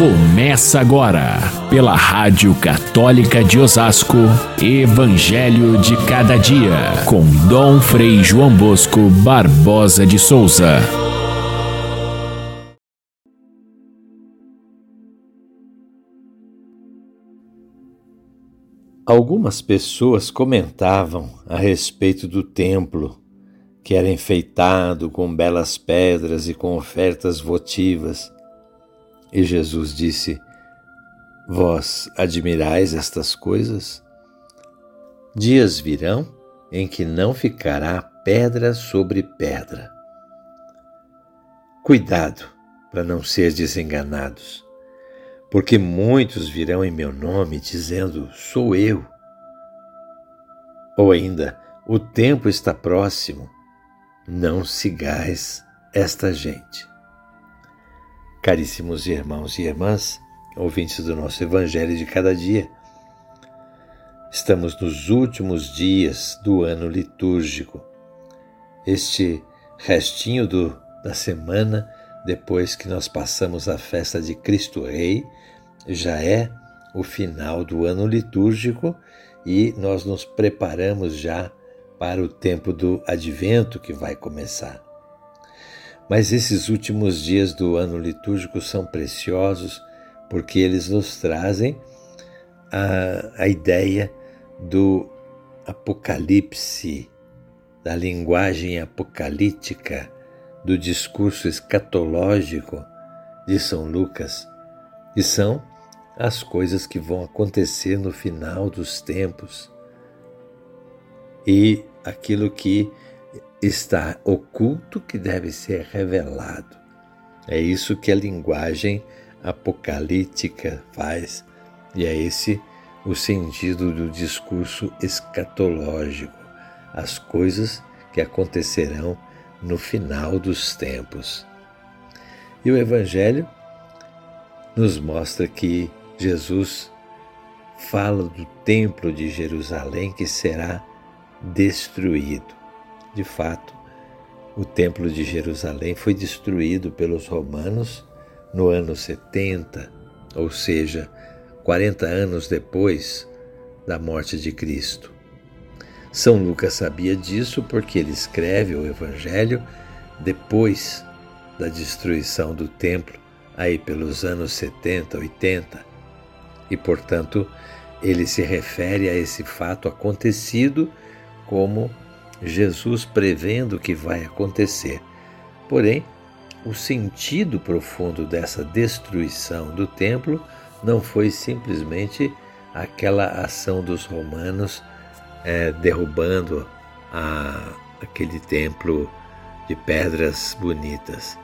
Começa agora, pela Rádio Católica de Osasco, Evangelho de Cada Dia, com Dom Frei João Bosco Barbosa de Souza. Algumas pessoas comentavam a respeito do templo, que era enfeitado com belas pedras e com ofertas votivas. E Jesus disse: Vós admirais estas coisas? Dias virão em que não ficará pedra sobre pedra. Cuidado para não ser desenganados porque muitos virão em meu nome dizendo: Sou eu. Ou ainda, o tempo está próximo, não sigais esta gente. Caríssimos irmãos e irmãs, ouvintes do nosso Evangelho de cada dia, estamos nos últimos dias do ano litúrgico. Este restinho do, da semana depois que nós passamos a festa de Cristo Rei, já é o final do ano litúrgico e nós nos preparamos já para o tempo do advento que vai começar. Mas esses últimos dias do ano litúrgico são preciosos porque eles nos trazem a, a ideia do apocalipse, da linguagem apocalíptica do discurso escatológico de São Lucas, e são as coisas que vão acontecer no final dos tempos. E aquilo que está oculto que deve ser revelado. É isso que a linguagem apocalíptica faz, e é esse o sentido do discurso escatológico, as coisas que acontecerão no final dos tempos. E o Evangelho nos mostra que Jesus fala do templo de Jerusalém que será destruído. De fato, o templo de Jerusalém foi destruído pelos romanos no ano 70, ou seja, 40 anos depois da morte de Cristo. São Lucas sabia disso porque ele escreve o Evangelho depois da destruição do templo, aí pelos anos 70, 80. E, portanto, ele se refere a esse fato acontecido como Jesus prevendo que vai acontecer. Porém, o sentido profundo dessa destruição do templo não foi simplesmente aquela ação dos romanos é, derrubando a, aquele templo de pedras bonitas,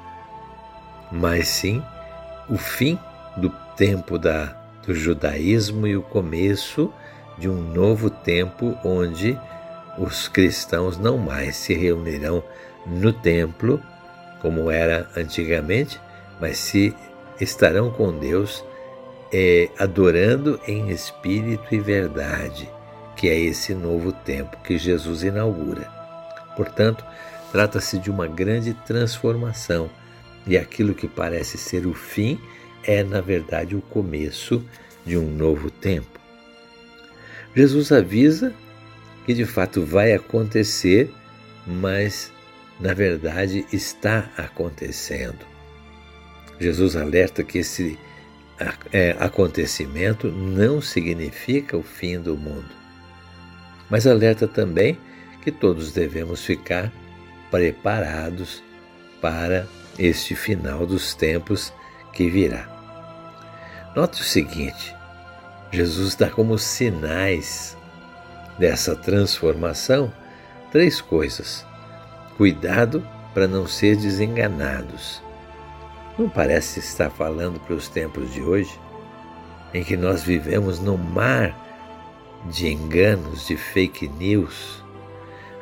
mas sim o fim do tempo da, do judaísmo e o começo de um novo tempo onde os cristãos não mais se reunirão no templo como era antigamente, mas se estarão com Deus é, adorando em espírito e verdade que é esse novo tempo que Jesus inaugura. Portanto, trata-se de uma grande transformação e aquilo que parece ser o fim é, na verdade, o começo de um novo tempo. Jesus avisa que de fato vai acontecer, mas na verdade está acontecendo. Jesus alerta que esse é, acontecimento não significa o fim do mundo mas alerta também que todos devemos ficar preparados para este final dos tempos que virá. Note o seguinte: Jesus dá como sinais dessa transformação três coisas. Cuidado para não ser desenganados. Não parece estar falando para os tempos de hoje, em que nós vivemos no mar de enganos, de fake news,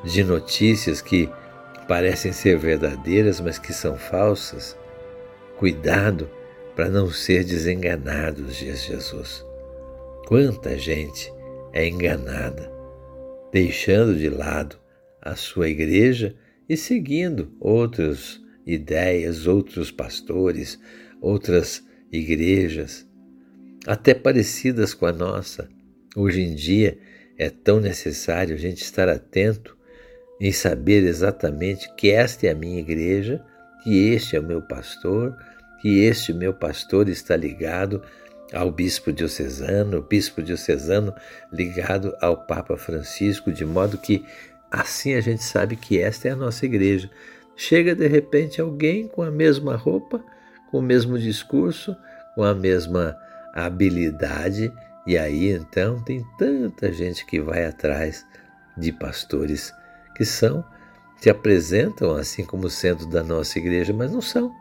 de notícias que parecem ser verdadeiras, mas que são falsas. Cuidado para não ser desenganados, diz Jesus. Quanta gente é enganada, deixando de lado a sua igreja e seguindo outras ideias, outros pastores, outras igrejas, até parecidas com a nossa. Hoje em dia é tão necessário a gente estar atento em saber exatamente que esta é a minha igreja, que este é o meu pastor, que este meu pastor está ligado ao bispo diocesano, bispo diocesano ligado ao Papa Francisco, de modo que assim a gente sabe que esta é a nossa igreja. Chega de repente alguém com a mesma roupa, com o mesmo discurso, com a mesma habilidade, e aí então tem tanta gente que vai atrás de pastores que são, se apresentam assim como sendo da nossa igreja, mas não são.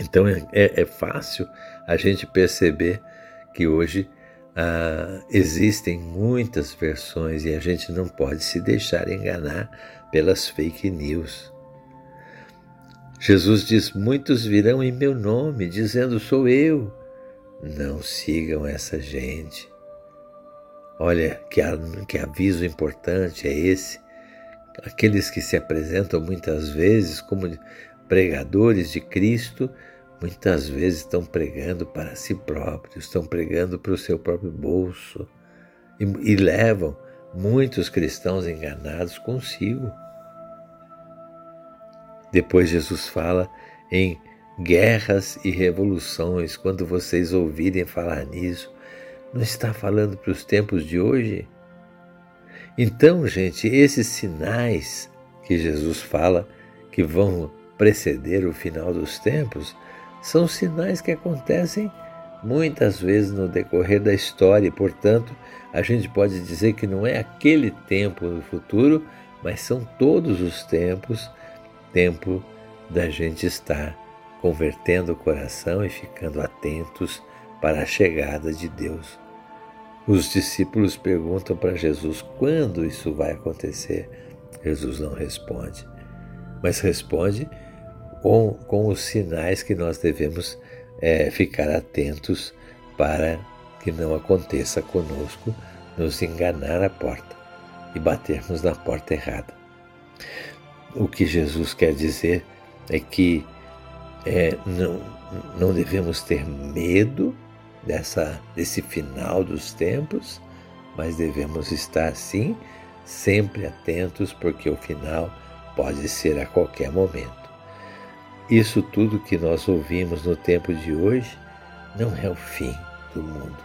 Então é, é, é fácil a gente perceber que hoje ah, existem muitas versões e a gente não pode se deixar enganar pelas fake news. Jesus diz: Muitos virão em meu nome, dizendo: Sou eu. Não sigam essa gente. Olha que, que aviso importante é esse. Aqueles que se apresentam muitas vezes como pregadores de Cristo, muitas vezes estão pregando para si próprios, estão pregando para o seu próprio bolso e, e levam muitos cristãos enganados consigo. Depois Jesus fala em guerras e revoluções. Quando vocês ouvirem falar nisso, não está falando para os tempos de hoje? Então, gente, esses sinais que Jesus fala que vão preceder o final dos tempos são sinais que acontecem muitas vezes no decorrer da história, e, portanto, a gente pode dizer que não é aquele tempo no futuro, mas são todos os tempos tempo da gente estar convertendo o coração e ficando atentos para a chegada de Deus. Os discípulos perguntam para Jesus quando isso vai acontecer. Jesus não responde, mas responde com, com os sinais que nós devemos é, ficar atentos para que não aconteça conosco nos enganar a porta e batermos na porta errada. O que Jesus quer dizer é que é, não, não devemos ter medo dessa, desse final dos tempos, mas devemos estar sim sempre atentos, porque o final pode ser a qualquer momento. Isso tudo que nós ouvimos no tempo de hoje não é o fim do mundo,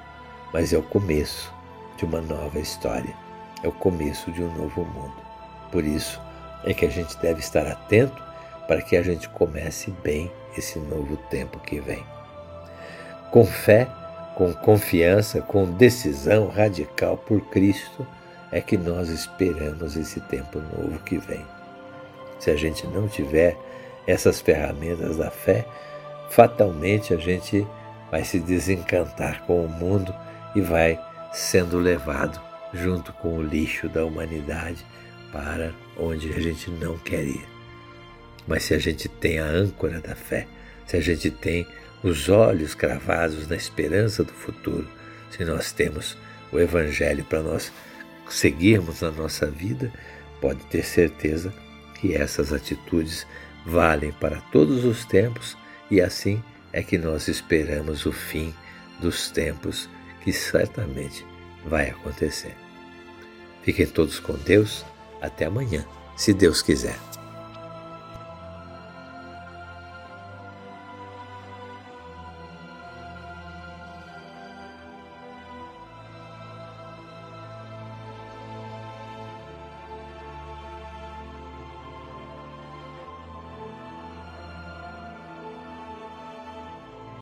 mas é o começo de uma nova história, é o começo de um novo mundo. Por isso é que a gente deve estar atento para que a gente comece bem esse novo tempo que vem. Com fé, com confiança, com decisão radical por Cristo, é que nós esperamos esse tempo novo que vem. Se a gente não tiver essas ferramentas da fé, fatalmente a gente vai se desencantar com o mundo e vai sendo levado junto com o lixo da humanidade para onde a gente não quer ir. Mas se a gente tem a âncora da fé, se a gente tem os olhos cravados na esperança do futuro, se nós temos o Evangelho para nós seguirmos na nossa vida, pode ter certeza que essas atitudes valem para todos os tempos e assim é que nós esperamos o fim dos tempos que certamente vai acontecer. Fiquem todos com Deus. Até amanhã, se Deus quiser.